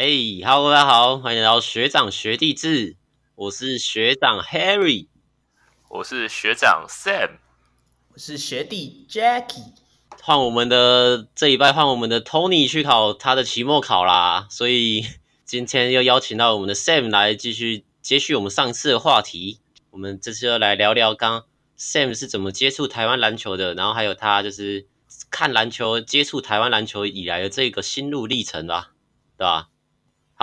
哎哈喽，大家好，欢迎来到学长学弟制。我是学长 Harry，我是学长 Sam，我是学弟 Jackie。换我们的这一拜换我们的 Tony 去考他的期末考啦，所以今天又邀请到我们的 Sam 来继续接续我们上次的话题。我们这次要来聊聊刚 Sam 是怎么接触台湾篮球的，然后还有他就是看篮球、接触台湾篮球以来的这个心路历程吧，对吧？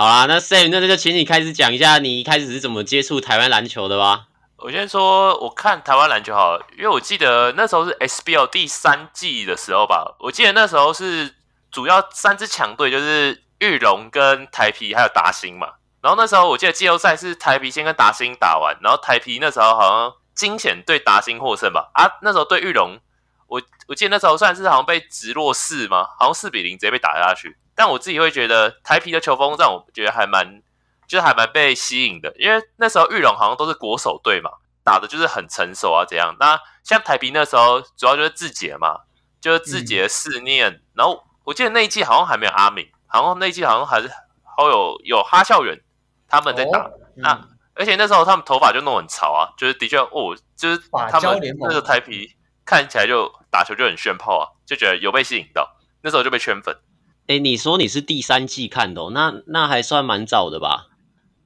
好啦，那 Sam，那就请你开始讲一下你一开始是怎么接触台湾篮球的吧。我先说，我看台湾篮球好了，因为我记得那时候是 SBL 第三季的时候吧。我记得那时候是主要三支强队，就是玉龙跟台啤还有达欣嘛。然后那时候我记得季后赛是台啤先跟达欣打完，然后台啤那时候好像惊险对达欣获胜吧。啊，那时候对玉龙，我我记得那时候算是好像被直落四吗？好像四比零直接被打下去。但我自己会觉得台皮的球风让我觉得还蛮，就是还蛮被吸引的，因为那时候玉龙好像都是国手队嘛，打的就是很成熟啊，怎样。那像台皮那时候主要就是志杰嘛，就是志杰、四念、嗯，然后我记得那一季好像还没有阿敏，好像那一季好像还是好有有哈校园他们在打。哦嗯、那而且那时候他们头发就弄很潮啊，就是的确哦，就是他们那个台皮看起来就打球就很炫炮啊，就觉得有被吸引到，那时候就被圈粉。哎、欸，你说你是第三季看的，哦，那那还算蛮早的吧？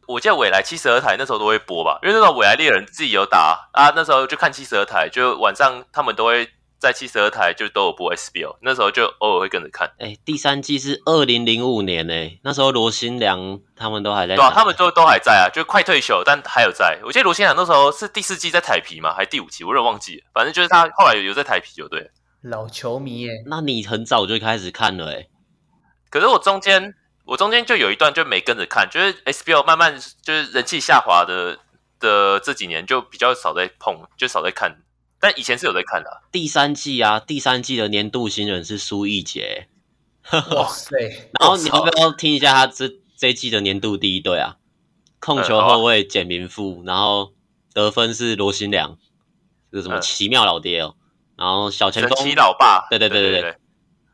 我记得未来七十二台那时候都会播吧，因为那时候未来猎人自己有打啊，那时候就看七十二台，就晚上他们都会在七十二台就都有播 SBL，那时候就偶尔会跟着看。哎、欸，第三季是二零零五年呢，那时候罗新良他们都还在，对啊，他们都都还在啊，就快退休，但还有在。我记得罗新良那时候是第四季在台皮嘛，还是第五季，我有点忘记了，反正就是他后来有有在台啤就对。老球迷耶，那你很早就开始看了哎。可是我中间，我中间就有一段就没跟着看，就是 SBL 慢慢就是人气下滑的的这几年就比较少在碰，就少在看。但以前是有在看的、啊。第三季啊，第三季的年度新人是苏奕杰。哇塞！然后你要不要听一下他这这一季的年度第一队啊？控球后卫简明富、嗯，然后得分是罗新良，这个什么奇妙老爹哦。然后小前锋，奇老爸。对对对对对。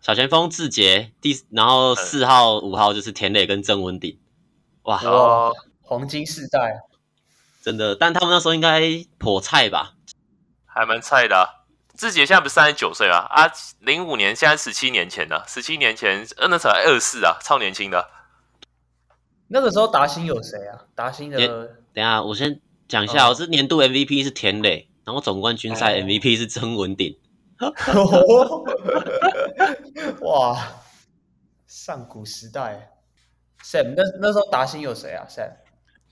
小前锋志杰，第然后四号、五、嗯、号就是田磊跟郑文鼎，哇，哇，黄金世代，真的。但他们那时候应该颇菜吧？还蛮菜的、啊。志杰现在不是三十九岁啊？啊，零五年现在十七年前呢、啊？十七年前，呃，那时候二四啊，超年轻的。那个时候达兴有谁啊？达兴的，等一下我先讲一下，我、哦、是年度 MVP 是田磊，然后总冠军赛 MVP 是曾文鼎。哇，上古时代，Sam 那那时候达兴有谁啊？Sam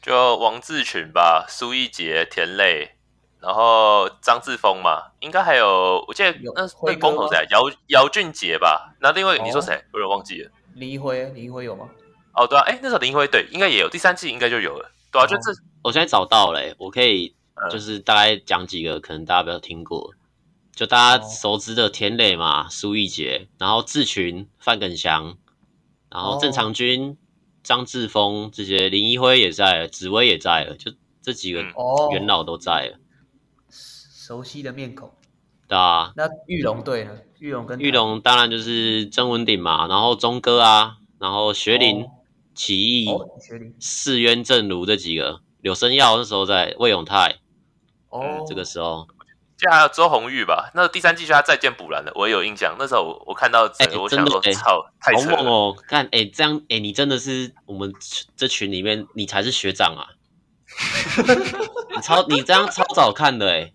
就王志群吧，苏一杰、田磊，然后张志峰嘛，应该还有，我记得那那光头谁？姚姚俊杰吧？那另外、哦、你说谁？我有点忘记了。林一辉，林一辉有吗？哦，对啊，哎，那时候林一辉对，应该也有，第三季应该就有了。对啊，哦、就这，我现在找到了，我可以就是大概讲几个，可能大家没有听过。就大家熟知的田磊嘛，苏奕杰，然后志群、范耿祥，然后郑长军、张志峰这些，林一辉也在了，紫薇也在了，就这几个元老都在了，熟悉的面孔。对啊，那玉龙队呢？玉龙跟玉龙当然就是曾文鼎嘛，然后钟哥啊，然后学林、起义、学林、世渊正如这几个，柳生耀那时候在，魏永泰，哦、嗯，这个时候。就还有周红玉吧，那第三季就他再见补篮了，我也有印象。那时候我我看到，哎、欸，我想说，操、欸，太扯了。好猛哦！看，哎、欸，这样，哎、欸，你真的是我们这群里面，你才是学长啊！你超，你这样超早看的哎、欸。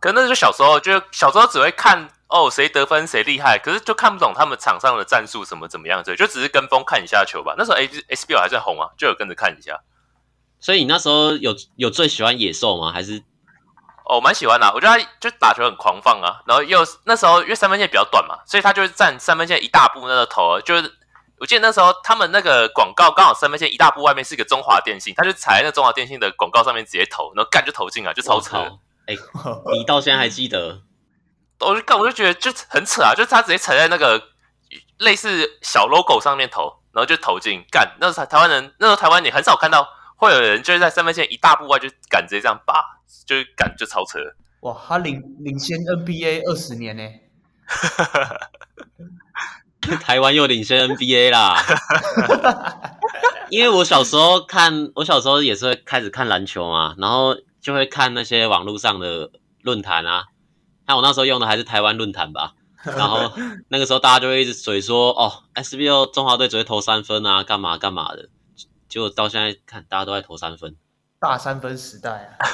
可那时候小时候，就小时候只会看哦，谁得分谁厉害，可是就看不懂他们场上的战术什么怎么样，所以就只是跟风看一下球吧。那时候 S SBL 还在红啊，就有跟着看一下。所以你那时候有有最喜欢野兽吗？还是？哦，蛮喜欢的、啊，我觉得他就打球很狂放啊，然后又那时候因为三分线比较短嘛，所以他就是占三分线一大步那个投，就是我记得那时候他们那个广告刚好三分线一大步外面是一个中华电信，他就踩在那中华电信的广告上面直接投，然后干就投进了，就超扯。哎、欸，你到现在还记得？我就干，我就觉得就很扯啊，就是他直接踩在那个类似小 logo 上面投，然后就投进干。那时候台湾人，那时候台湾你很少看到会有人就是在三分线一大步外就敢直接这样拔。就是感觉超车，哇！他领领先 NBA 二十年呢，台湾又领先 NBA 啦。因为我小时候看，我小时候也是会开始看篮球嘛，然后就会看那些网络上的论坛啊。那我那时候用的还是台湾论坛吧，然后 那个时候大家就会一直嘴说，哦，SBO 中华队只会投三分啊，干嘛干嘛的。结果到现在看，大家都在投三分，大三分时代啊，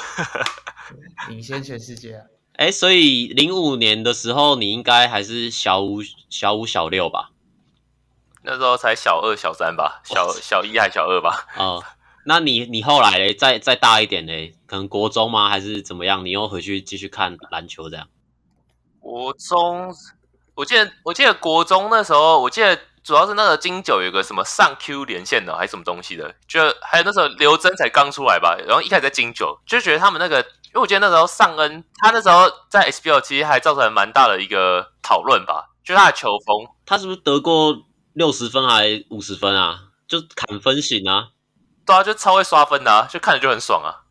领先全世界啊。哎，所以零五年的时候，你应该还是小五、小五、小六吧？那时候才小二、小三吧，小小一还小二吧？哦，那你你后来嘞，再再大一点嘞，可能国中吗？还是怎么样？你又回去继续看篮球这样？国中，我记得我记得国中那时候，我记得主要是那个金九有个什么上 Q 连线的，还是什么东西的，就还有那时候刘真才刚出来吧，然后一开始在金九就觉得他们那个，因为我记得那时候尚恩他那时候在 SBL 其实还造成蛮大的一个讨论吧，就他的球风，他是不是得过？六十分还五十分啊？就砍分型啊？对啊，就超会刷分的啊，就看着就很爽啊。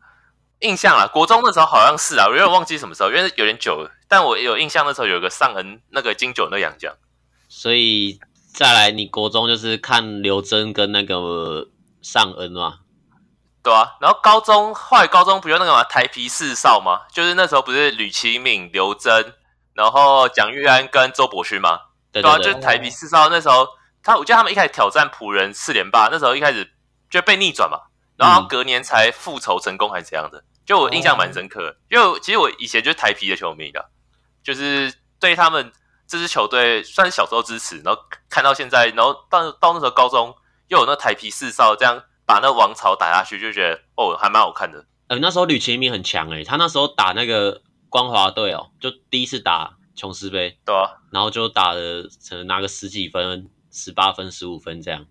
印象啊，国中那时候好像是啊，我有点忘记什么时候，因为有点久了。但我有印象那时候有个上恩那个金九那洋将。所以再来，你国中就是看刘真跟那个尚恩嘛？对啊，然后高中后来高中不就那个嘛台皮四少嘛？就是那时候不是吕其敏、刘真，然后蒋玉安跟周伯勋嘛？对，对，对，对啊，就是台皮四少那时候。他我记得他们一开始挑战仆人四连霸，那时候一开始就被逆转嘛，然后隔年才复仇成功还是怎样的，就我印象蛮深刻的。因为其实我以前就是台皮的球迷的，就是对他们这支球队算是小时候支持，然后看到现在，然后到到那时候高中又有那台啤四少这样把那王朝打下去，就觉得哦还蛮好看的。呃，那时候吕其明很强诶、欸，他那时候打那个光华队哦，就第一次打琼斯杯，对啊，然后就打了可能拿个十几分。十八分、十五分这样。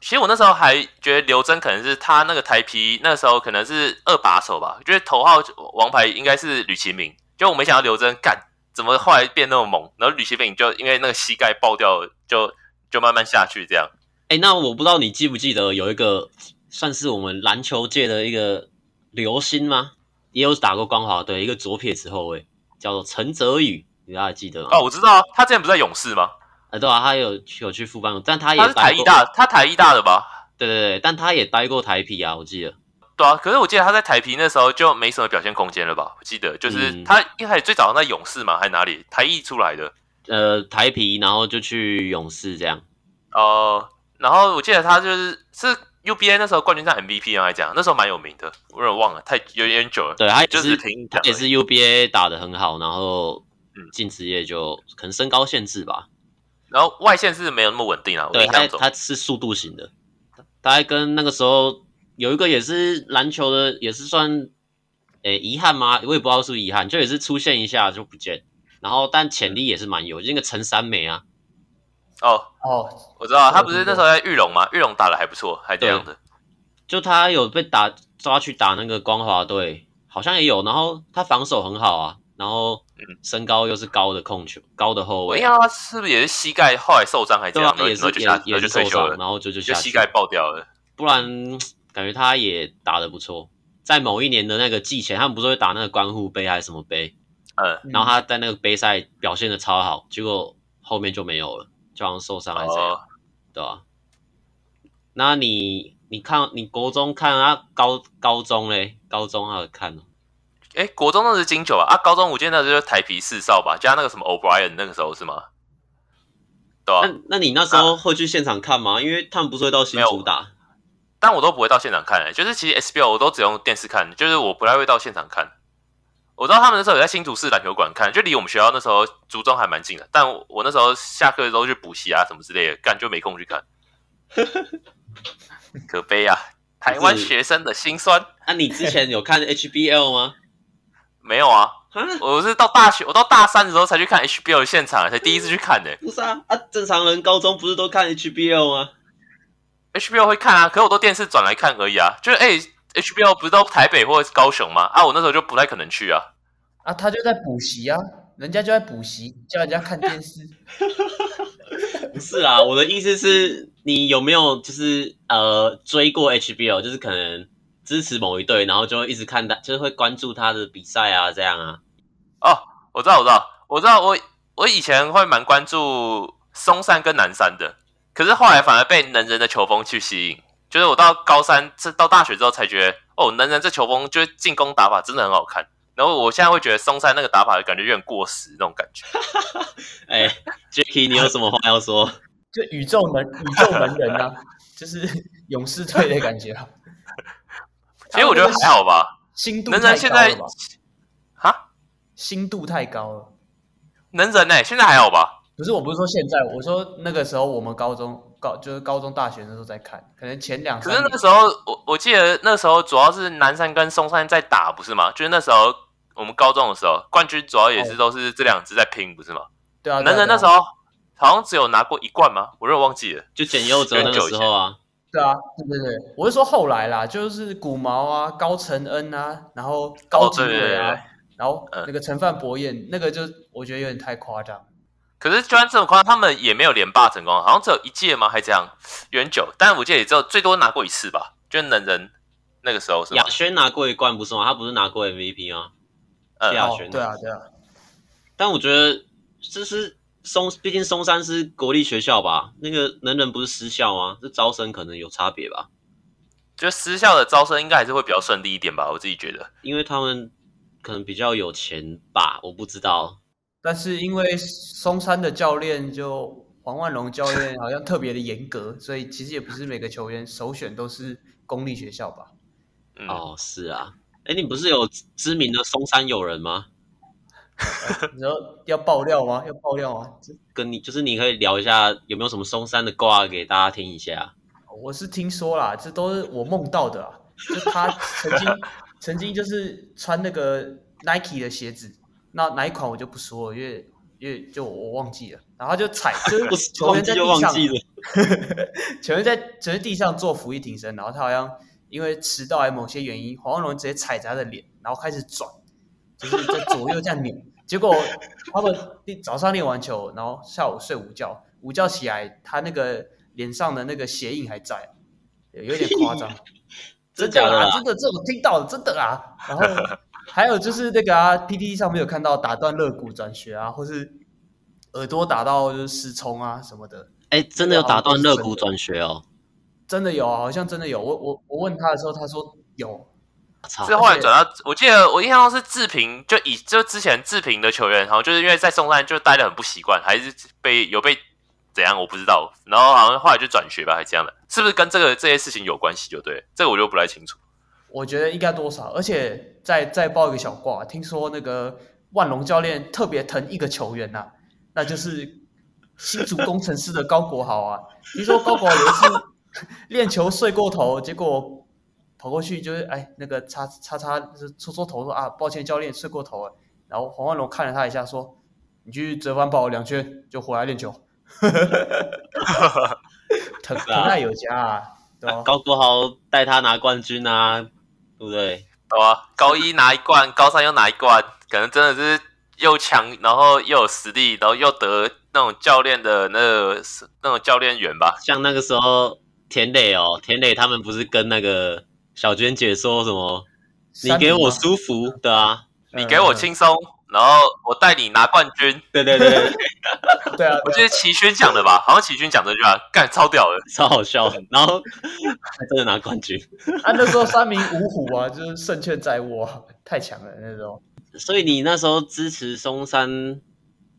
其实我那时候还觉得刘真可能是他那个台啤那时候可能是二把手吧，觉得头号王牌应该是吕其明。就我没想到刘真干怎么后来变那么猛，然后吕其敏就因为那个膝盖爆掉，就就慢慢下去这样。哎、欸，那我不知道你记不记得有一个算是我们篮球界的一个流星吗？也有打过光华队，一个左撇子后卫叫做陈泽宇，你大家还记得吗？哦，我知道啊，他之前不是在勇士吗？呃，对啊，他有有去副班，但他也他是台艺大，他台艺大的吧？对对对，但他也待过台皮啊，我记得。对啊，可是我记得他在台啤那时候就没什么表现空间了吧？我记得就是他一开始最早在勇士嘛，还是哪里？台艺出来的。呃，台啤，然后就去勇士这样。哦、呃，然后我记得他就是是 UBA 那时候冠军赛 MVP 啊，来讲那时候蛮有名的，我有点忘了，太有点久了。对，他也就是他也是 UBA 打的很好，然后进职业就可能身高限制吧。然后外线是没有那么稳定啊，对，他他是速度型的，大概跟那个时候有一个也是篮球的，也是算诶遗憾吗？我也不知道是不是遗憾，就也是出现一下就不见，然后但潜力也是蛮有，就那个陈三美啊，哦哦，我知道他不是那时候在玉龙吗？玉龙打的还不错，还这样的，就他有被打抓去打那个光华队，好像也有，然后他防守很好啊。然后身高又是高的控球，高的后卫。哎呀，他是不是也是膝盖后来受伤还是这样？对啊，也是也也是受伤，然后就就，就膝盖爆掉了。不然感觉他也打得不错。在某一年的那个季前，他们不是会打那个观护杯还是什么杯？嗯，然后他在那个杯赛表现的超好，结果后面就没有了，就好像受伤还是怎样，哦、对吧、啊？那你你看你国中看啊，高高中嘞，高中还有看哎，国中那是金九啊，啊，高中我记得那就是台皮四少吧，加那个什么 O'Brien 那个时候是吗？对啊。那那你那时候会去现场看吗？啊、因为他们不是会到新竹打，但我都不会到现场看、欸，就是其实 SBL 我都只用电视看，就是我不太会到现场看。我知道他们那时候有在新竹市篮球馆看，就离我们学校那时候竹中还蛮近的，但我，我那时候下课的时候去补习啊什么之类的，干就没空去看。可悲啊，台湾学生的辛酸。那、啊、你之前有看 HBL 吗？没有啊，我是到大学，我到大三的时候才去看 HBL 的现场，才第一次去看的。不是啊，啊，正常人高中不是都看 HBL 吗？HBL 会看啊，可是我都电视转来看而已啊。就是哎，HBO 不是都台北或者是高雄吗？啊，我那时候就不太可能去啊。啊，他就在补习啊，人家就在补习，叫人家看电视。不是啊，我的意思是，你有没有就是呃追过 HBO？就是可能。支持某一队，然后就会一直看他，就是会关注他的比赛啊，这样啊。哦，我知道，我知道，我知道，我我以前会蛮关注松山跟南山的，可是后来反而被能人的球风去吸引。就是我到高三，这到大学之后才觉得，哦，能人这球风就是进攻打法真的很好看。然后我现在会觉得松山那个打法感觉有点过时那种感觉。哎，Jacky，你有什么话要说？就宇宙能宇宙能人啊，就是勇士队的感觉。啊其实我觉得还好吧，心度太高了吧？能人现在哈，心度太高了。能人呢、欸？现在还好吧？不是，我不是说现在，我说那个时候我们高中高就是高中大学的时候在看，可能前两。可是那时候我我记得那时候主要是南山跟松山在打，不是吗？就是那时候我们高中的时候，冠军主要也是都是这两支在拼，不是吗？对啊。能人那时候好像只有拿过一冠吗？我有点忘记了，就简佑哲那个时候啊。对啊，对对对，我是说后来啦，就是古毛啊、高承恩啊，然后高景伟啊。哦然后那个陈范博彦，那个就我觉得有点太夸张。可是就算这么夸，他们也没有连霸成功，好像只有一届吗？还这样？有点久，但我记得也只有最多拿过一次吧。就能人那个时候是亚轩拿过一冠不是吗？他不是拿过 MVP 吗？嗯，亚轩、哦。对啊，对啊。但我觉得这是松，毕竟松山是国立学校吧？那个能人不是私校吗？这招生可能有差别吧？就私校的招生应该还是会比较顺利一点吧？我自己觉得，因为他们。可能比较有钱吧，我不知道。但是因为松山的教练就黄万龙教练好像特别的严格，所以其实也不是每个球员首选都是公立学校吧？嗯、哦，是啊。哎，你不是有知名的松山友人吗？你要要爆料吗？要爆料啊？跟你就是你可以聊一下有没有什么松山的瓜给大家听一下。我是听说啦，这都是我梦到的啦，就他曾经。曾经就是穿那个 Nike 的鞋子，那哪一款我就不说了，因为因为就我忘记了。然后他就踩，就是球员在地上，球员在球员地上做伏地挺身，然后他好像因为迟到还某些原因，黄万龙直接踩着他的脸，然后开始转，就是在左右这样扭。结果他们早上练完球，然后下午睡午觉，午觉起来，他那个脸上的那个鞋印还在，有点夸张。真的啊，真的，这我听到了，真的啊。然后还有就是那个啊，PTT 上面有看到打断肋骨转学啊，或是耳朵打到就是失聪啊什么的。哎，真的有打断肋骨转学哦？真的有啊，好像真的有。我我我问他的时候，他说有。是后来转到，我记得我印象中是志平，就以就之前志平的球员，然后就是因为在松山就待得很不习惯，还是被有被。怎样我不知道，然后好像后来就转学吧，还是这样的，是不是跟这个这些事情有关系？就对，这个我就不太清楚。我觉得应该多少，而且再再报一个小卦，听说那个万隆教练特别疼一个球员呐、啊，那就是新竹工程师的高国豪啊。听说高国豪有一次练球睡过头，结果跑过去就是哎那个擦擦擦就是搓搓头说啊，抱歉教练睡过头了。然后黄万隆看了他一下说，你去折返跑两圈就回来练球。疼疼爱有加啊，对啊，高国豪带他拿冠军啊，对不对？对啊，高一拿一冠，高三又拿一冠，可能真的是又强，然后又有实力，然后又得那种教练的那个那种教练员吧。像那个时候田磊哦，田磊他们不是跟那个小娟姐说什么？你给我舒服的啊，你给我轻松。然后我带你拿冠军，对对对，对啊，我记得齐勋讲的吧，好像齐勋讲这句话，干超屌的，超好笑的。然后还真的拿冠军，啊，那时候三名五虎啊，就是胜券在握，太强了那时候。所以你那时候支持松山，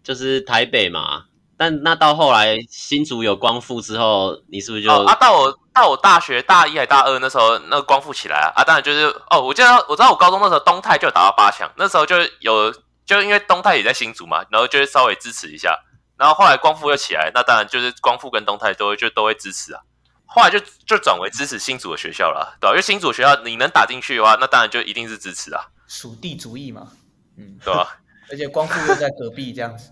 就是台北嘛？但那到后来新竹有光复之后，你是不是就、哦、啊？到我到我大学大一还大二那时候，那个光复起来啊，啊，当然就是哦，我记得我知道我高中那时候东泰就有打到八强，那时候就有。就因为东泰也在新竹嘛，然后就会稍微支持一下，然后后来光复又起来，那当然就是光复跟东泰都会就都会支持啊。后来就就转为支持新竹的学校了，对吧？因为新竹的学校你能打进去的话，那当然就一定是支持啊。属地主义嘛，嗯，对吧？而且光复又在隔壁这样子，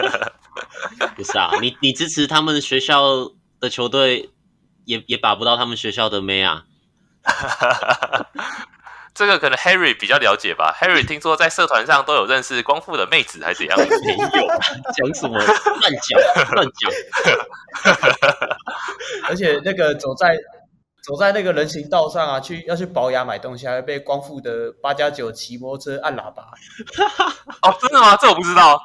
不是啊？你你支持他们学校的球队，也也把不到他们学校的妹啊。这个可能 Harry 比较了解吧。Harry 听说在社团上都有认识光复的妹子，还是怎样？没有，讲什么乱讲乱讲。而且那个走在走在那个人行道上啊，去要去保养买东西，还会被光复的八加九骑摩托车按喇叭。哦，真的吗？这我不知道。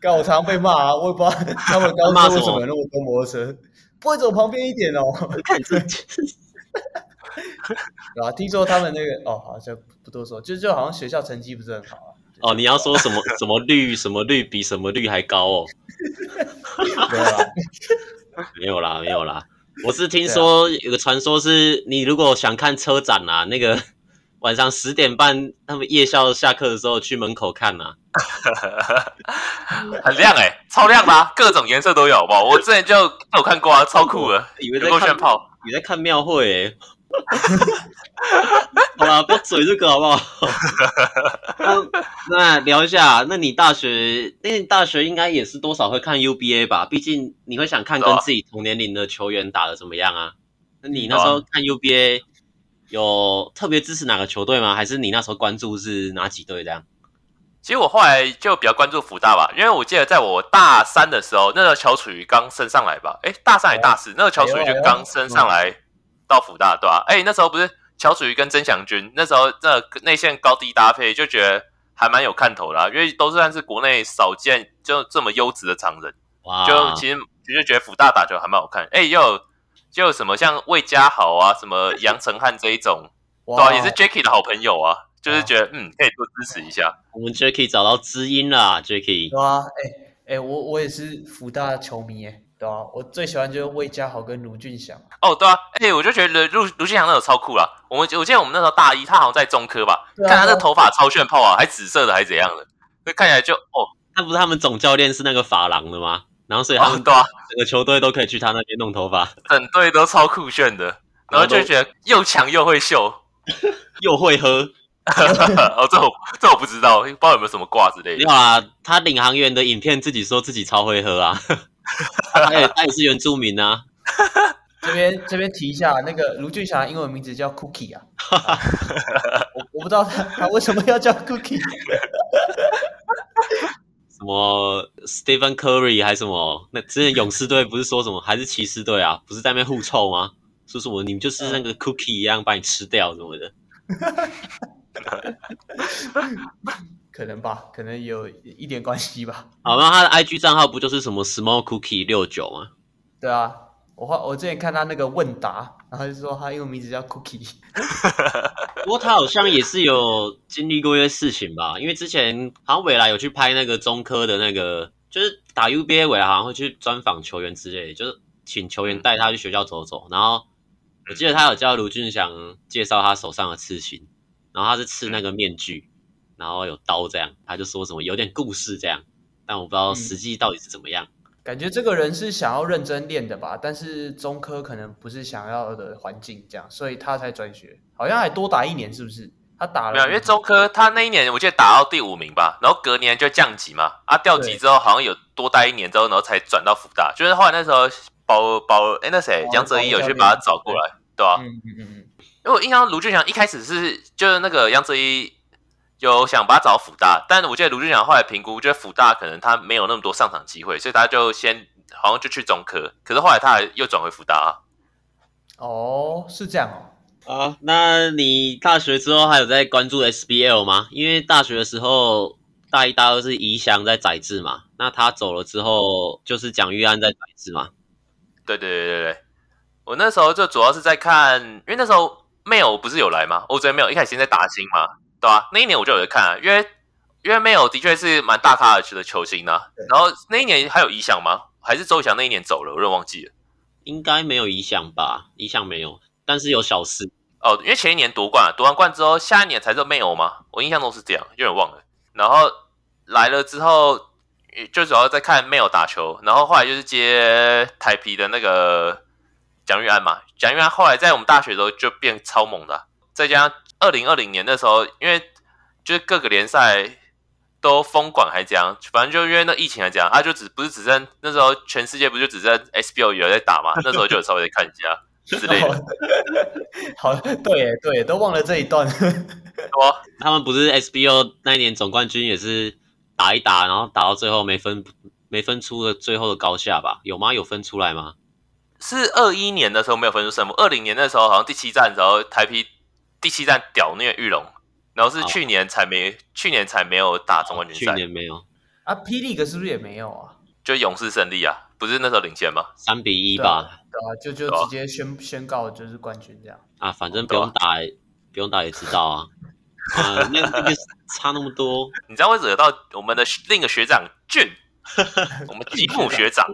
刚我常常被骂啊，我也不知道他们刚刚为什么有那么多摩托车。不会走旁边一点哦。看这，啊，听说他们那个哦，好像不多说，就就好像学校成绩不是很好啊。哦，你要说什么 什么率什么率比什么率还高哦？没有啦，没有啦，没有啦。我是听说有个传说是，你如果想看车展啊，那个晚上十点半，他们夜校下课的时候去门口看呐、啊，很亮哎、欸，超亮的、啊，各种颜色都有，好不好？我之前就有看过啊，超酷的，以为在看炫炮，你在看庙会哎。好啦，不要嘴这个好不好？那聊一下，那你大学，那你大学应该也是多少会看 UBA 吧？毕竟你会想看跟自己同年龄的球员打得怎么样啊？那你那时候看 UBA 有特别支持哪个球队吗？还是你那时候关注是哪几队这样？其实我后来就比较关注福大吧，因为我记得在我大三的时候，那个乔楚瑜刚升上来吧？诶，大三还大四？那个乔楚瑜就刚升上来到福大，对吧？哎，那时候不是。乔楚瑜跟曾祥军那时候这内线高低搭配就觉得还蛮有看头的，啊，因为都算是国内少见就这么优质的常人，哇就其实其实觉得福大打球还蛮好看。哎，又有就有什么像魏家豪啊，什么杨成汉这一种，哇对啊，也是 Jacky 的好朋友啊，就是觉得哇嗯可以多支持一下。我们 Jacky 找到知音啦，Jacky。对啊，哎哎，我我也是福大球迷哎。对啊，我最喜欢就是魏家豪跟卢俊祥。哦，对啊，哎、欸，我就觉得卢卢俊祥那种超酷啦。我们我记得我们那时候大一，他好像在中科吧，啊、看他那头发超炫炮啊，还紫色的，还是怎样的，那看起来就哦，那不是他们总教练是那个发廊的吗？然后所以他们、哦、对啊，整个球队都可以去他那边弄头发，整队都超酷炫的，然后就觉得又强又会秀，又会喝。哦，这我这我不知道，不知道有没有什么挂之类的。没有啊，他领航员的影片自己说自己超会喝啊。他 也他也是原住民啊。这边这边提一下，那个卢俊祥英文名字叫 Cookie 啊。我我不知道他他为什么要叫 Cookie。什么 Stephen Curry 还是什么？那之前勇士队不是说什么？还是骑士队啊？不是在那边互臭吗？说什么你们就是那个 Cookie 一样把你吃掉什么的。可能吧，可能有一点关系吧。好，那他的 IG 账号不就是什么 Small Cookie 六九吗？对啊，我我之前看他那个问答，然后就说他英文名字叫 Cookie。不过他好像也是有经历过一些事情吧，因为之前好像未来有去拍那个中科的那个，就是打 UBA 未来好像会去专访球员之类的，就是请球员带他去学校走走。然后我记得他有叫卢俊祥介绍他手上的刺青，然后他是刺那个面具。然后有刀这样，他就说什么有点故事这样，但我不知道实际到底是怎么样。嗯、感觉这个人是想要认真练的吧，但是中科可能不是想要的环境这样，所以他才转学。好像还多打一年，是不是？他打了没有？因为中科他那一年我记得打到第五名吧，然后隔年就降级嘛，啊调级之后好像有多待一年之后，然后才转到福大。就是后来那时候保保哎那谁杨哲一有去把他找过来，对吧？嗯嗯嗯嗯。因为我印象卢俊祥一开始是就是那个杨哲一。有想把他找辅大，但我记得卢俊祥后来评估，觉得辅大可能他没有那么多上场机会，所以他就先好像就去中科，可是后来他还又转回辅大啊。哦，是这样哦。啊，那你大学之后还有在关注 SBL 吗？因为大学的时候大一、大二是宜翔在宰制嘛，那他走了之后就是蒋玉安在宰制嘛。对对对对对，我那时候就主要是在看，因为那时候 Mail 不是有来吗？我觉得 Mail 一开始先在打新嘛。对啊，那一年我就有在看啊，因为因为 Mail 的确是蛮大咖的球星呢、啊。然后那一年还有宜翔吗？还是周仪翔那一年走了？我有点忘记了。应该没有宜翔吧？宜翔没有，但是有小四哦。因为前一年夺冠，夺完冠之后，下一年才是 Mail 吗？我印象中是这样，有点忘了。然后来了之后，就主要在看 Mail 打球，然后后来就是接台皮的那个蒋玉安嘛。蒋玉安后来在我们大学的时候就变超猛的、啊，再加上。二零二零年的时候，因为就是各个联赛都封管还这样，反正就因为那疫情还这样，他、啊、就只不是只剩那时候全世界不就只剩 SBO 有在打嘛？那时候就有稍微看一下之类的。好，对对，都忘了这一段。哦，他们不是 SBO 那一年总冠军也是打一打，然后打到最后没分没分出的最后的高下吧？有吗？有分出来吗？是二一年的时候没有分出胜负，二零年的时候好像第七站的时候台啤。第七站屌虐玉龙，然后是去年才没，去年才没有打总冠军赛。去年没有啊，霹雳可是不是也没有啊？就勇士胜利啊，不是那时候领先吗？三比一吧。对啊，就就直接宣宣告就是冠军这样。啊，反正不用打，不用打也知道啊。啊，那那个差那么多，你知道会惹到我们的另一个学长俊，我们吉姆学长。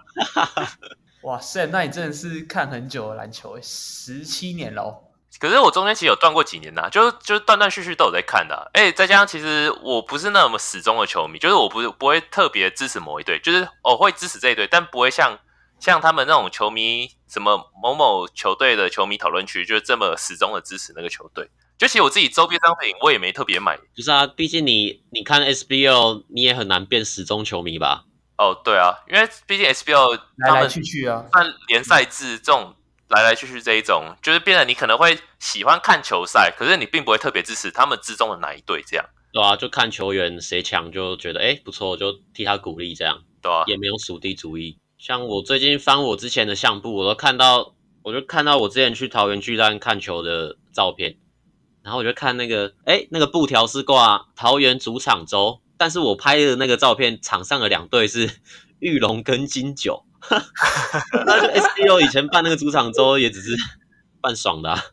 哇塞，那你真的是看很久的篮球，十七年了。可是我中间其实有断过几年呐、啊，就就断断续续都有在看的、啊。哎、欸，再加上其实我不是那么死忠的球迷，就是我不不会特别支持某一队，就是我会支持这一队，但不会像像他们那种球迷什么某某球队的球迷讨论区，就是这么始终的支持那个球队。就其实我自己周边商品我也没特别买。不是啊，毕竟你你看 SBL，你也很难变死忠球迷吧？哦，对啊，因为毕竟 SBL 来来去去啊，看联赛制这种。来来去去这一种，就是变得你可能会喜欢看球赛，可是你并不会特别支持他们之中的哪一队这样。对啊，就看球员谁强就觉得哎不错，就替他鼓励这样。对啊，也没有属地主义。像我最近翻我之前的相簿，我都看到，我就看到我之前去桃园巨蛋看球的照片，然后我就看那个，哎，那个布条是挂桃园主场周，但是我拍的那个照片，场上的两队是 玉龙跟金九。那就 SBO 以前办那个主场周也只是办爽的啊，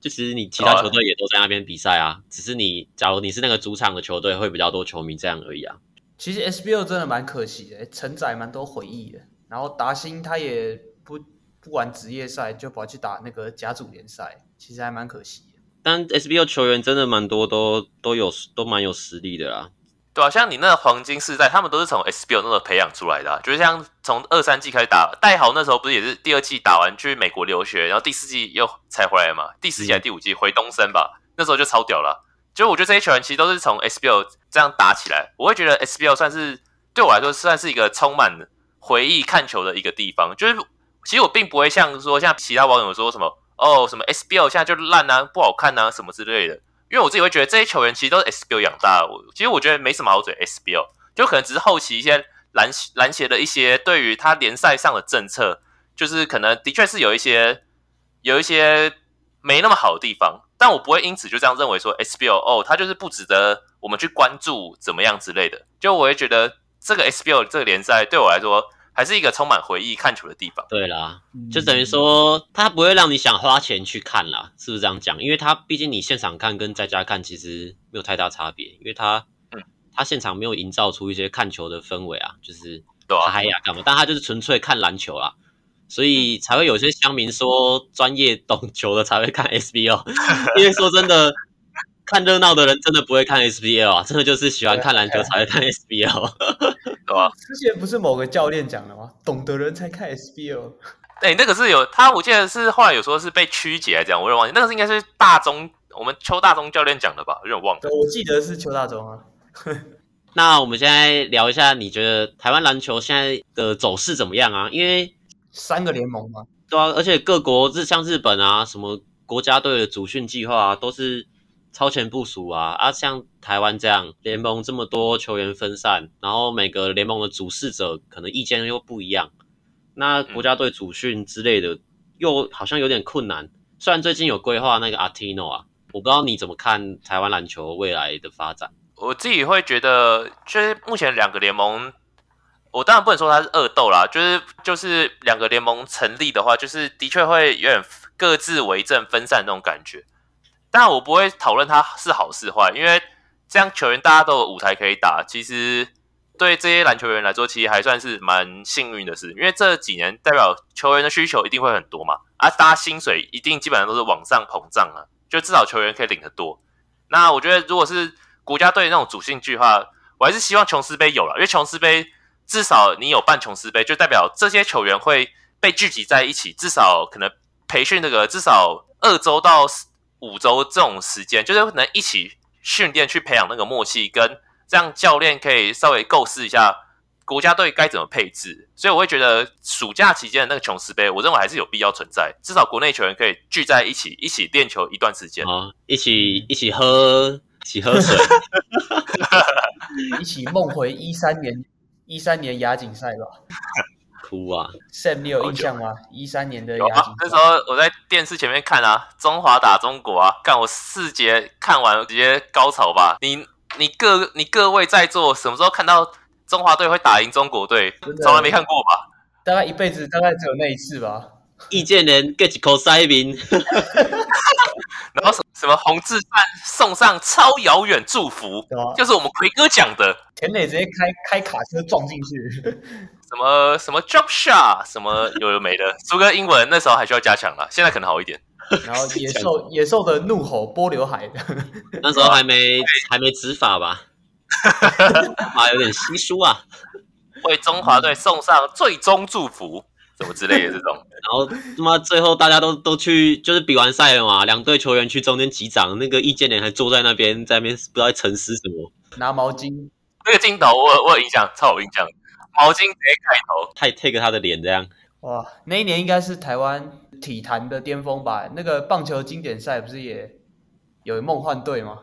就其实你其他球队也都在那边比赛啊，只是你假如你是那个主场的球队会比较多球迷这样而已啊。其实 SBO 真的蛮可惜的，承载蛮多回忆的。然后达欣他也不不玩职业赛，就跑去打那个甲组联赛，其实还蛮可惜的。但 SBO 球员真的蛮多都，都都有都蛮有实力的啦。对啊，像你那个黄金世代，他们都是从 SBL 那个培养出来的，啊，就是像从二三季开始打，戴豪那时候不是也是第二季打完去美国留学，然后第四季又才回来嘛？第四季还是第五季回东森吧？那时候就超屌了。就我觉得这些球员其实都是从 SBL 这样打起来，我会觉得 SBL 算是对我来说算是一个充满回忆看球的一个地方。就是其实我并不会像说像其他网友说什么哦什么 SBL 现在就烂啊不好看啊什么之类的。因为我自己会觉得这些球员其实都是 SBL 养大的，我其实我觉得没什么好嘴 SBL，就可能只是后期一些篮篮协的一些对于他联赛上的政策，就是可能的确是有一些有一些没那么好的地方，但我不会因此就这样认为说 SBL 哦，他就是不值得我们去关注怎么样之类的，就我会觉得这个 SBL 这个联赛对我来说。还是一个充满回忆看球的地方。对啦，就等于说，他不会让你想花钱去看啦，是不是这样讲？因为他毕竟你现场看跟在家看其实没有太大差别，因为他，嗯，他现场没有营造出一些看球的氛围啊，就是嗨呀干嘛？但他就是纯粹看篮球啦，所以才会有些乡民说，专业懂球的才会看 SBL，因为说真的。看热闹的人真的不会看 SBL 啊，真的就是喜欢看篮球才会看 SBL，对吧？之前不是某个教练讲的吗？懂的人才看 SBL。哎、欸，那个是有他，我记得是后来有说是被曲解来讲，我有点忘记。那个是应该是大中，我们邱大中教练讲的吧？有点忘了。对，我记得是邱大中啊。那我们现在聊一下，你觉得台湾篮球现在的走势怎么样啊？因为三个联盟嘛，对啊，而且各国日像日本啊，什么国家队的主训计划啊，都是。超前部署啊啊！像台湾这样联盟这么多球员分散，然后每个联盟的主事者可能意见又不一样，那国家队主训之类的又好像有点困难。虽然最近有规划那个 Artino 啊，我不知道你怎么看台湾篮球未来的发展。我自己会觉得，就是目前两个联盟，我当然不能说它是恶斗啦，就是就是两个联盟成立的话，就是的确会有点各自为政、分散那种感觉。但我不会讨论他是好是坏，因为这样球员大家都有舞台可以打，其实对这些篮球员来说，其实还算是蛮幸运的事。因为这几年代表球员的需求一定会很多嘛，啊、大家薪水一定基本上都是往上膨胀啊，就至少球员可以领得多。那我觉得如果是国家队那种主兴趣的话，我还是希望琼斯杯有了，因为琼斯杯至少你有办琼斯杯，就代表这些球员会被聚集在一起，至少可能培训这个至少二周到。五周这种时间，就是能一起训练去培养那个默契，跟这样教练可以稍微构思一下国家队该怎么配置。所以我会觉得暑假期间的那个琼斯杯，我认为还是有必要存在，至少国内球员可以聚在一起，一起练球一段时间啊，一起一起喝，一起喝水，一起梦回一三年一三年亚锦赛吧。哭啊！Sam，你有印象吗？一三年的亚锦赛，那时候我在电视前面看啊，中华打中国啊，看我四节看完直接高潮吧。你你各你各位在座什么时候看到中华队会打赢中国队？从来没看过吧？大概一辈子大概只有那一次吧。易建联 get 一口塞宾，然后什什么洪志范送上超遥远祝福，吧就是我们奎哥讲的。田磊直接开开卡车撞进去，什么什么 drop shot，什么有的没的。苏哥英文那时候还需要加强了，现在可能好一点。然后野兽 野兽的怒吼波刘海，那时候还没还没执法吧？啊，有点稀疏啊。为中华队送上最终祝福。什么之类的这种，然后他妈最后大家都都去，就是比完赛了嘛，两队球员去中间击掌，那个易建联还坐在那边，在那边不知道在沉思什么，拿毛巾，那个镜头我我有印象，超有印象，毛巾直接盖头，太 take 他的脸这样，哇，那一年应该是台湾体坛的巅峰吧？那个棒球经典赛不是也有梦幻队吗？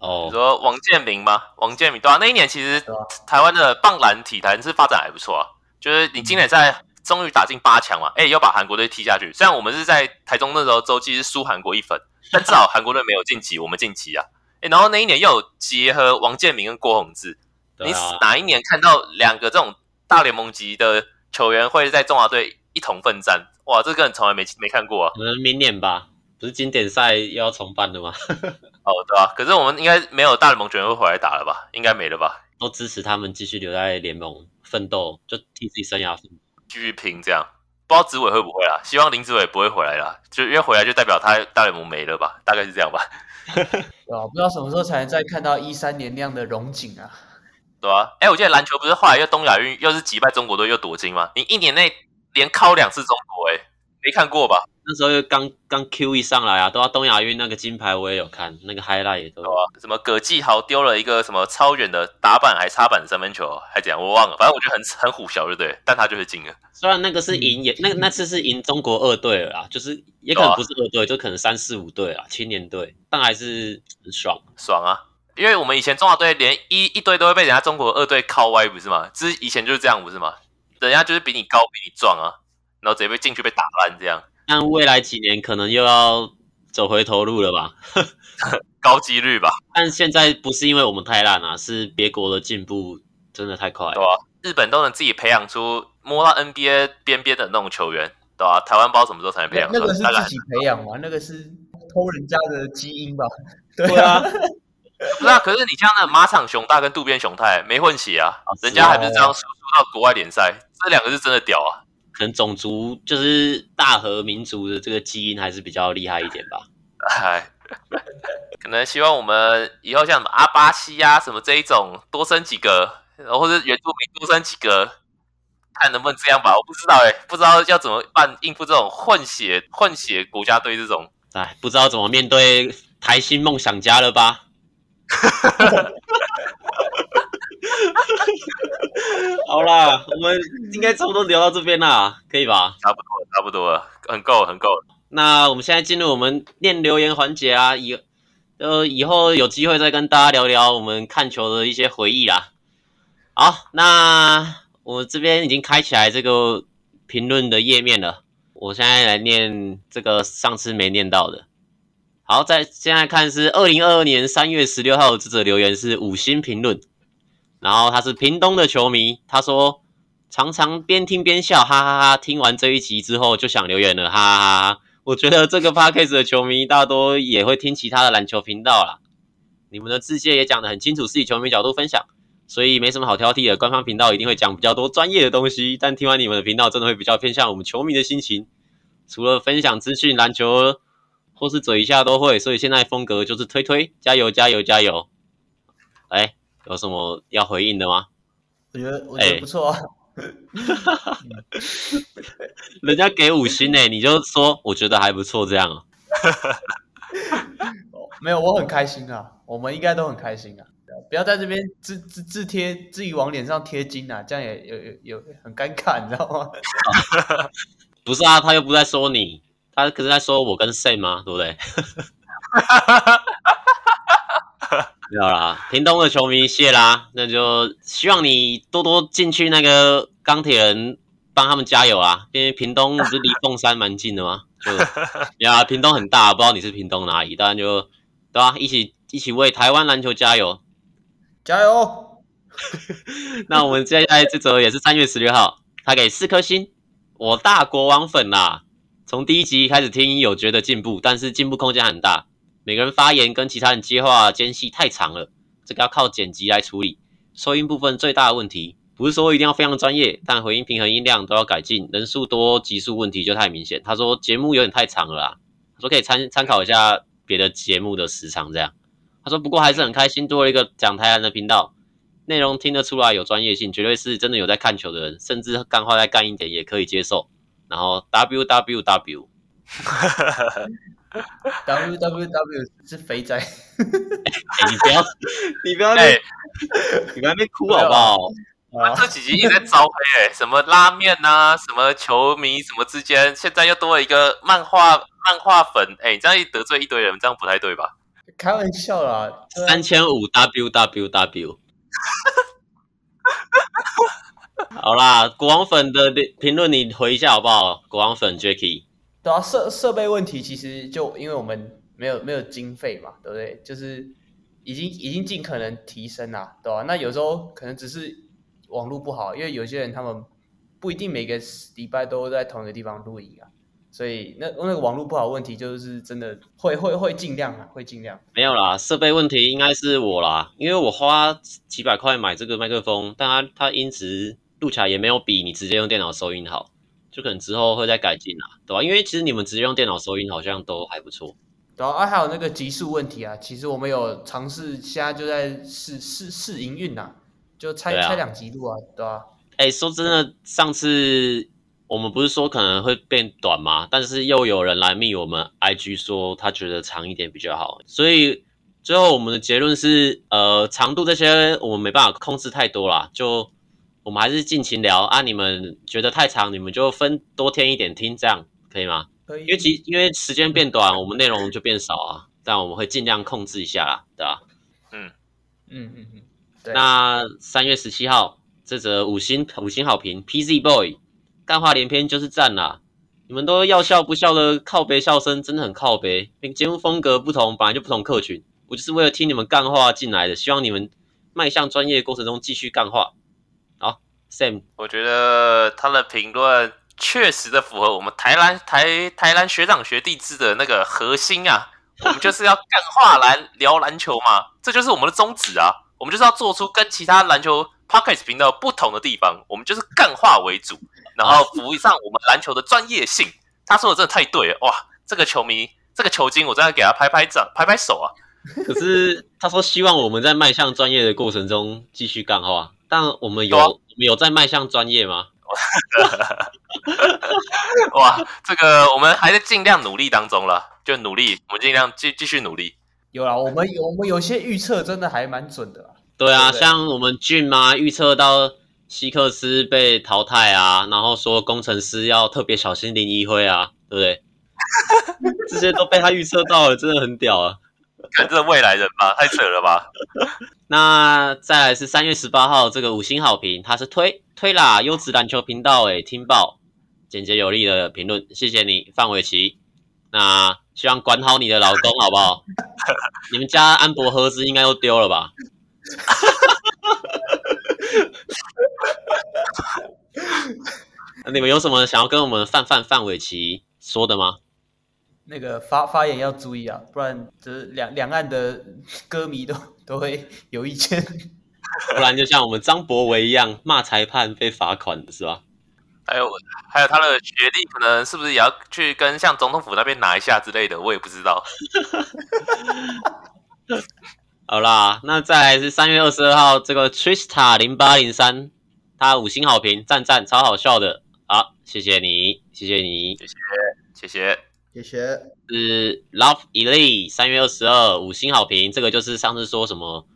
哦，你说王建民吗？王建民对啊，那一年其实台湾的棒篮体坛是发展还不错啊，就是你经典赛。终于打进八强嘛，哎，又把韩国队踢下去。虽然我们是在台中那时候洲际是输韩国一分，但至少韩国队没有晋级，我们晋级啊。哎，然后那一年又有结合王建民跟郭泓志，啊、你哪一年看到两个这种大联盟级的球员会在中华队一同奋战？哇，这个人从来没没看过啊。可能明年吧，不是经典赛又要重办了吗？哦，对啊。可是我们应该没有大联盟球员会回来打了吧？应该没了吧？都支持他们继续留在联盟奋斗，就替自己生涯奋斗。继续拼这样，不知道子伟会不会啦？希望林子伟不会回来啦，就因为回来就代表他大联盟没了吧？大概是这样吧。对啊，不知道什么时候才能再看到一三年那样的荣景啊？对啊，哎，我记得篮球不是后来又东亚运又是击败中国队又夺金吗？你一年内连靠两次中国，哎，没看过吧？那时候又刚刚 Q 一上来啊，都要东亚运那个金牌我也有看，那个 highlight 也都有啊。什么葛继豪丢了一个什么超远的打板还插板三分球，还怎样我忘了，反正我觉得很很虎小，对不对？但他就是进了。虽然那个是赢也，那那次是赢中国二队了啦，就是也可能不是二队，啊、就可能三四五队啊，青年队，但还是很爽爽啊！因为我们以前中华队连一一堆都会被人家中国二队靠歪，不是吗？之以前就是这样，不是吗？人家就是比你高，比你壮啊，然后直接被进去被打烂这样。但未来几年可能又要走回头路了吧？高几率吧。但现在不是因为我们太烂啊，是别国的进步真的太快了。对啊，日本都能自己培养出摸到 NBA 边边的那种球员，对吧、啊？台湾不知道什么时候才能培养出来？那个是自己培养吗？那个是偷人家的基因吧？对啊，不是啊。可是你像那马场雄大跟渡边雄太没混血啊，啊人家还不是这样输出到国外联赛？这两个是真的屌啊！可能种族就是大和民族的这个基因还是比较厉害一点吧。哎，可能希望我们以后像什么阿巴西呀、啊、什么这一种多生几个，或者原住民多生几个，看能不能这样吧。我不知道哎、欸，不知道要怎么办应付这种混血混血国家队这种。哎，不知道怎么面对台新梦想家了吧？好啦，我们应该差不多聊到这边啦，可以吧？差不多，差不多了，很够，很够。那我们现在进入我们念留言环节啊，以呃以后有机会再跟大家聊聊我们看球的一些回忆啦。好，那我这边已经开起来这个评论的页面了，我现在来念这个上次没念到的。好，在现在看是二零二二年三月十六号这则留言是五星评论。然后他是屏东的球迷，他说常常边听边笑，哈哈哈！听完这一集之后就想留言了，哈哈哈！我觉得这个 podcast 的球迷大多也会听其他的篮球频道啦。你们的自介也讲得很清楚，是以球迷角度分享，所以没什么好挑剔的。官方频道一定会讲比较多专业的东西，但听完你们的频道，真的会比较偏向我们球迷的心情。除了分享资讯、篮球或是嘴一下都会，所以现在风格就是推推，加油加油加油！哎。有什么要回应的吗？我觉得我觉得不错啊，人家给五星诶，你就说我觉得还不错这样啊。没有，我很开心啊，我们应该都很开心啊，不要在这边自自自贴自己往脸上贴金啊，这样也有有有很尴尬，你知道吗？不是啊，他又不在说你，他可是在说我跟 Sam 吗？对不对？没有啦，屏东的球迷谢啦，那就希望你多多进去那个钢铁人帮他们加油啊，因为屏东不是离凤山蛮近的吗？就 呀，屏东很大，不知道你是屏东哪里，当然就对吧？一起一起为台湾篮球加油，加油！那我们接下来这则也是三月十六号，他给四颗星。我大国王粉啦、啊，从第一集开始听有觉得进步，但是进步空间很大。每个人发言跟其他人接话间隙太长了，这个要靠剪辑来处理。收音部分最大的问题，不是说一定要非常专业，但回音、平衡、音量都要改进。人数多、集数问题就太明显。他说节目有点太长了啦，他说可以参参考一下别的节目的时长这样。他说不过还是很开心多了一个讲台湾的频道，内容听得出来有专业性，绝对是真的有在看球的人，甚至干话再干一点也可以接受。然后 W W W。W W W 是肥宅、欸，你不要，你不要，哎、欸，你不要被哭好不好？我们这几集一直在招黑，哎，什么拉面啊，什么球迷，什么之间，现在又多了一个漫画漫画粉，哎、欸，这样一得罪一堆人，这样不太对吧？开玩笑啦，三千五 W W W。好啦，国王粉的评论你回一下好不好？国王粉 Jacky。对啊，设设备问题其实就因为我们没有没有经费嘛，对不对？就是已经已经尽可能提升啦，对吧、啊？那有时候可能只是网络不好，因为有些人他们不一定每个礼拜都在同一个地方录影啊，所以那那个网络不好问题就是真的会会会尽量啊，会尽量。没有啦，设备问题应该是我啦，因为我花几百块买这个麦克风，但它它音质录起来也没有比你直接用电脑收音好。就可能之后会再改进啦，对吧？因为其实你们直接用电脑收音好像都还不错。对啊，还有那个极速问题啊，其实我们有尝试，现在就在试试试营运呐，就拆、啊、拆两集录啊，对吧？哎，说真的，上次我们不是说可能会变短吗？但是又有人来密我们 IG 说他觉得长一点比较好，所以最后我们的结论是，呃，长度这些我们没办法控制太多啦，就。我们还是尽情聊啊！你们觉得太长，你们就分多添一点听，这样可以吗？可以。因为其因为时间变短，我们内容就变少啊。但我们会尽量控制一下啦，对吧？嗯嗯嗯嗯。对。那三月十七号这则五星五星好评，PZ Boy 干话连篇就是赞啦！你们都要笑不笑的靠背笑声真的很靠背。节目风格不同，本来就不同客群，我就是为了听你们干话进来的，希望你们迈向专业的过程中继续干话。Sam，我觉得他的评论确实的符合我们台篮 台台篮学长学弟制的那个核心啊，我们就是要干话篮聊篮球嘛，这就是我们的宗旨啊，我们就是要做出跟其他篮球 p o c k e t 频道不同的地方，我们就是干话为主，然后辅上我们篮球的专业性。他说的真的太对了，哇，这个球迷这个球精，我真的给他拍拍掌拍拍手啊。可是他说希望我们在迈向专业的过程中继续干话，但我们有。你有在迈向专业吗？哇，这个我们还在尽量努力当中了，就努力，我们尽量继继续努力。有啦，我们有我们有些预测真的还蛮准的。对啊，对对像我们俊嘛，预测到希克斯被淘汰啊，然后说工程师要特别小心林一辉啊，对不对？这些都被他预测到了，真的很屌啊！看这未来人吧，太扯了吧！那再来是三月十八号这个五星好评，他是推推啦，优质篮球频道诶，听报，简洁有力的评论，谢谢你范玮琪。那希望管好你的老公好不好？你们家安博盒子应该都丢了吧？你们有什么想要跟我们范范范玮琪说的吗？那个发发言要注意啊，不然就是两两岸的歌迷都 都会有意见，不然就像我们张博维一样骂裁判被罚款是吧？还有还有他的学历可能是不是也要去跟像总统府那边拿一下之类的，我也不知道。好啦，那再来是三月二十二号这个 Trista 零八零三，他五星好评，赞赞超好笑的，好，谢谢你，谢谢你，谢谢谢谢。谢谢，是 Love Elite 三月二十二五星好评，这个就是上次说什么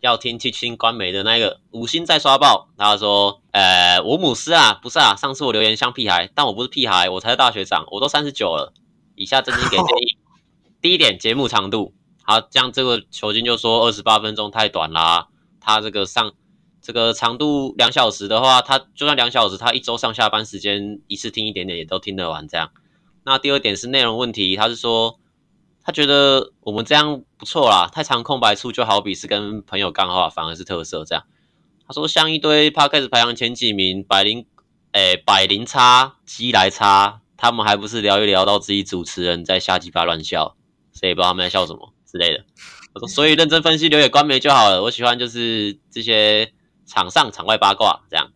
要听七星官媒的那个五星在刷爆。他说，呃，我母斯啊，不是啊，上次我留言像屁孩，但我不是屁孩，我才是大学长，我都三十九了。以下真心给建议，第一点节目长度，好，这样这个球经就说二十八分钟太短啦，他这个上这个长度两小时的话，他就算两小时，他一周上下班时间一次听一点点也都听得完这样。那第二点是内容问题，他是说他觉得我们这样不错啦，太长空白处就好比是跟朋友干话，反而是特色这样。他说像一堆 p o c a s t 排行前几名，百灵哎，百灵差、鸡来差，他们还不是聊一聊到自己主持人在瞎鸡巴乱笑，谁也不知道他们在笑什么之类的。我说，所以认真分析留给官媒就好了。我喜欢就是这些场上场外八卦这样。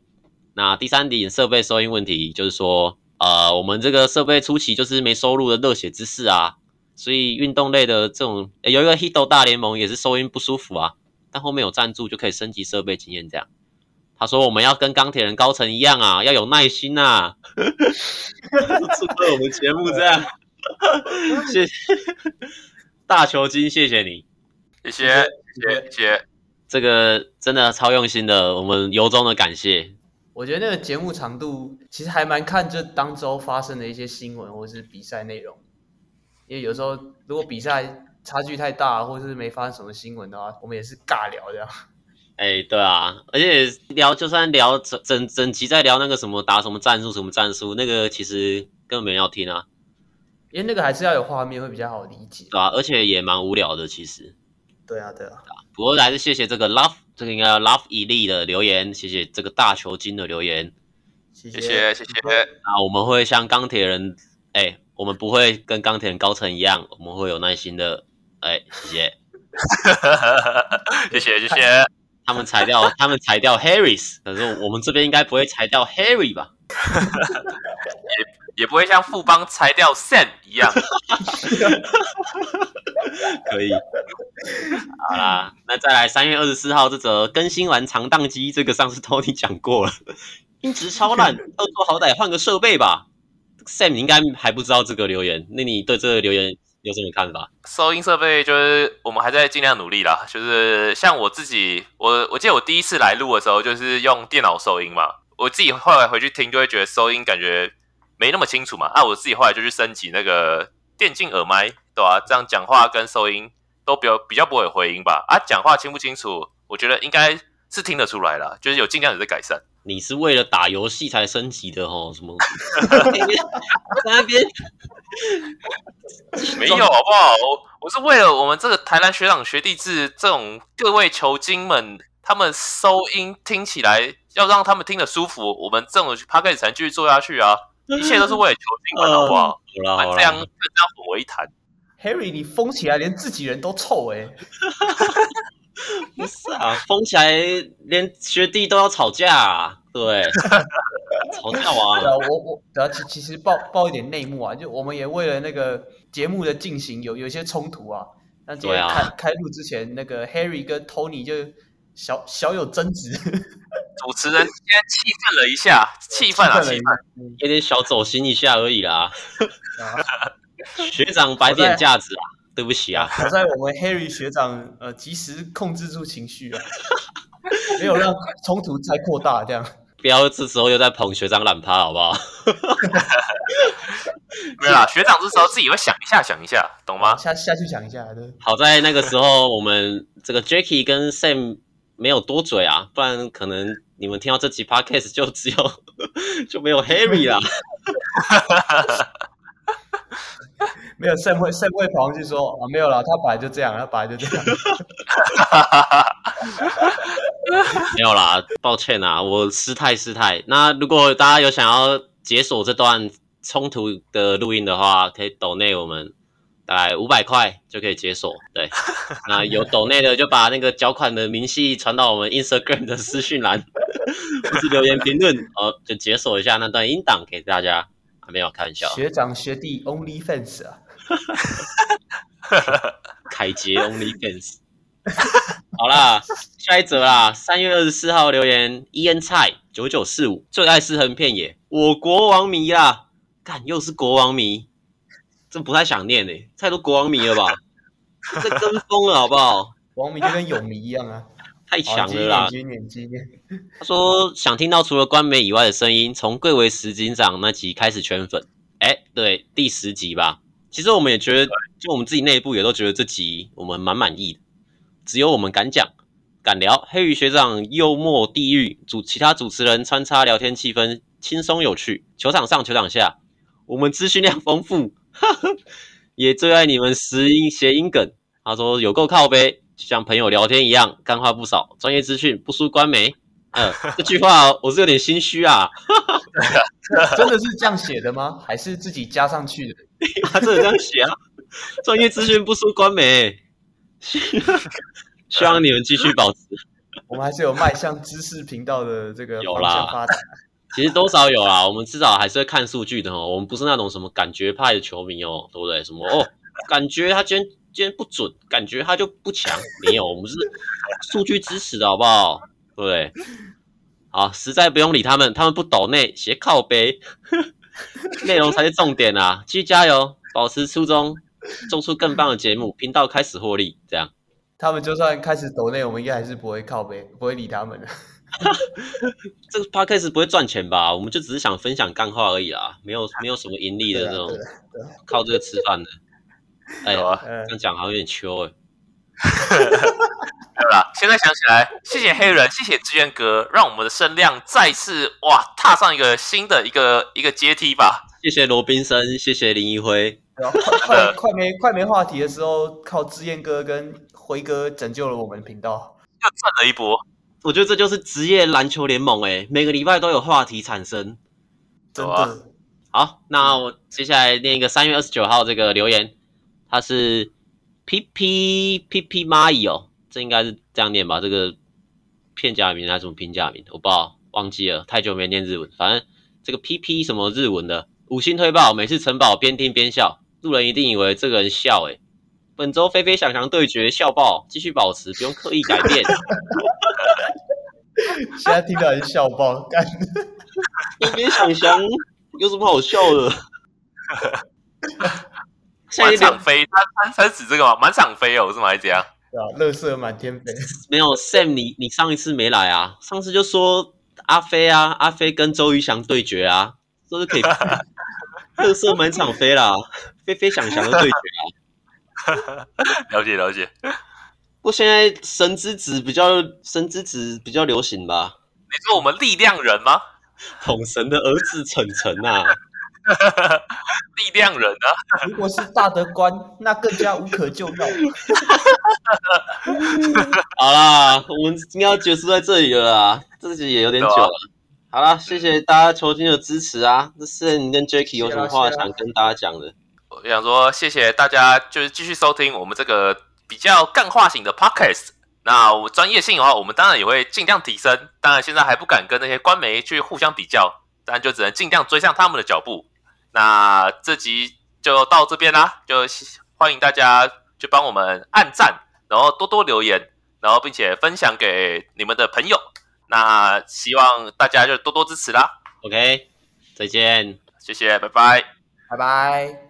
那第三点设备收音问题，就是说，呃，我们这个设备初期就是没收入的热血之士啊，所以运动类的这种，有一个 Hito 大联盟也是收音不舒服啊，但后面有赞助就可以升级设备经验这样。他说我们要跟钢铁人高层一样啊，要有耐心呐、啊，祝贺我们节目这样，谢谢大球精，谢谢你，谢谢谢谢，这个真的超用心的，我们由衷的感谢。我觉得那个节目长度其实还蛮看这当周发生的一些新闻或者是比赛内容，因为有时候如果比赛差距太大，或者是没发生什么新闻的话，我们也是尬聊这样。哎，对啊，而且聊就算聊整整整集在聊那个什么打什么战术什么战术，那个其实根本没人要听啊，因为那个还是要有画面会比较好理解，对啊，而且也蛮无聊的其实。对啊，对啊。不过还是谢谢这个 Love，这个应该要 Love Elite 的留言，谢谢这个大球精的留言，谢谢谢谢。啊，我们会像钢铁人，哎，我们不会跟钢铁人高层一样，我们会有耐心的，哎，谢谢，谢谢谢谢。他们裁掉，他们裁掉 Harris，可是我们这边应该不会裁掉 Harry 吧？也也不会像富邦裁掉 Sam 一样。可以。好啦，那再来三月二十四号这则更新完长宕机，这个上次 Tony 讲过了，音质超烂，恶作好歹换个设备吧。Sam 你应该还不知道这个留言，那你对这个留言？有什么看法？收音设备就是我们还在尽量努力啦。就是像我自己，我我记得我第一次来录的时候，就是用电脑收音嘛。我自己后来回去听，就会觉得收音感觉没那么清楚嘛。啊，我自己后来就去升级那个电竞耳麦，对吧、啊？这样讲话跟收音都比较比较不会有回音吧。啊，讲话清不清楚？我觉得应该是听得出来了，就是有尽量有在改善。你是为了打游戏才升级的哦？什么？在那边 没有好不好？我我是为了我们这个台南学长学弟制这种各位球精们，他们收音听起来要让他们听得舒服，我们这种 podcast 才继续做下去啊！一切都是为了球精们，好不好？呃、好了这样这样混为一谈。Harry，你疯起来连自己人都臭哎、欸！不是啊，疯起来连学弟都要吵架啊！对，吵架完了。我我等下其其实爆爆一点内幕啊，就我们也为了那个节目的进行有有一些冲突啊。那今天开、啊、开录之前，那个 Harry 跟 Tony 就小小有争执。主持人今天气愤了一下，气愤啊，气愤，有点小走心一下而已啦。学长摆点架子啊。对不起啊！好在我们 Harry 学长呃及时控制住情绪啊，没有让冲突再扩大，这样。不要这时候又在捧学长懒趴，好不好？没有啦，学长这时候自己会想一下，想一下，懂吗？下下去想一下。对。好在那个时候我们这个 Jacky 跟 Sam 没有多嘴啊，不然可能你们听到这集 Podcast 就只有 就没有 Harry 啦。没有盛会盛会跑上去说啊，没有啦，他本来就这样，他本来就这样。没有啦，抱歉啊，我失态失态。那如果大家有想要解锁这段冲突的录音的话，可以抖内我们大概五百块就可以解锁。对，那有抖内的就把那个缴款的明细传到我们 Instagram 的私讯栏，或是留言评论，哦，就解锁一下那段音档给大家。没有开玩笑，学长学弟 Only Fans 啊。凯杰 OnlyFans，好啦，下一则啦。三月二十四号留言，Ian 蔡九九四五最爱尸横片野，我国王迷啦，干又是国王迷，这不太想念诶，太多国王迷了吧？这跟风了好不好？王迷就跟泳迷一样啊，太强了啦！他说想听到除了官媒以外的声音，从贵为石警长那集开始圈粉，哎，对，第十集吧。其实我们也觉得，就我们自己内部也都觉得这集我们蛮满意的。只有我们敢讲、敢聊。黑羽学长幽默地狱，主其他主持人穿插聊天气氛轻松有趣。球场上、球场下，我们资讯量丰富，也最爱你们谐音谐音梗。他说有够靠北，就像朋友聊天一样，干话不少，专业资讯不输官媒。呃，这句话我是有点心虚啊。真的是这样写的吗？还是自己加上去的？他真的这样写啊？专业资讯不输官媒，希望你们继续保持。我们还是有迈向知识频道的这个方向发展。其实多少有啦，我们至少还是会看数据的哦。我们不是那种什么感觉派的球迷哦，对不对？什么哦，感觉他今天今天不准，感觉他就不强。没有，我们是数据支持的好不好？对不对？好，实在不用理他们，他们不抖内斜靠背，内容才是重点啊！继续加油，保持初衷，做出更棒的节目，频道开始获利，这样。他们就算开始抖内，我们应该还是不会靠背，不会理他们的。这个 podcast 不会赚钱吧？我们就只是想分享干话而已啦，没有没有什么盈利的这种，靠这个吃饭的。哎呀，这样讲好像有点秋哎。对吧？现在想起来，谢谢黑人，谢谢志愿哥，让我们的声量再次哇踏上一个新的一个一个阶梯吧。谢谢罗宾森，谢谢林一辉。快快没快没话题的时候，靠志愿哥跟辉哥拯救了我们频道，又赚了一波。我觉得这就是职业篮球联盟哎，每个礼拜都有话题产生，真的。好，那我接下来念一个三月二十九号这个留言，他是 P P P P 蚂蚁哦，这应该是这样念吧？这个片假名还是什么平假名？我不知道，忘记了，太久没念日文。反正这个 P P 什么日文的，五星推爆，每次城堡边听边笑，路人一定以为这个人笑哎。本周菲菲想想对决笑爆，继续保持，不用刻意改变。现在听到是笑爆，干！菲菲想想有什么好笑的？满场飞，他他指这个吗？满场飞哦，是吗？还是怎样？对啊，乐色满天飞。没有 Sam，你你上一次没来啊？上次就说阿飞啊，阿飞跟周瑜翔对决啊，说是可以。乐色满场飞啦，飞飞想翔的对决啊。了解了解。不过现在神之子比较神之子比较流行吧？你说我们力量人吗？统神的儿子晨晨啊，力量人啊！如果是大德官，那更加无可救药。好啦，我们今天要结束在这里了啦，这集也有点久了。好啦，谢谢大家球经的支持啊！这是你跟 Jacky 有什么话想跟大家讲的？我想说，谢谢大家，就是继续收听我们这个。比较干化型的 podcast，那我专业性的话，我们当然也会尽量提升。当然现在还不敢跟那些官媒去互相比较，但就只能尽量追上他们的脚步。那这集就到这边啦，就欢迎大家去帮我们按赞，然后多多留言，然后并且分享给你们的朋友。那希望大家就多多支持啦。OK，再见，谢谢，拜拜，拜拜。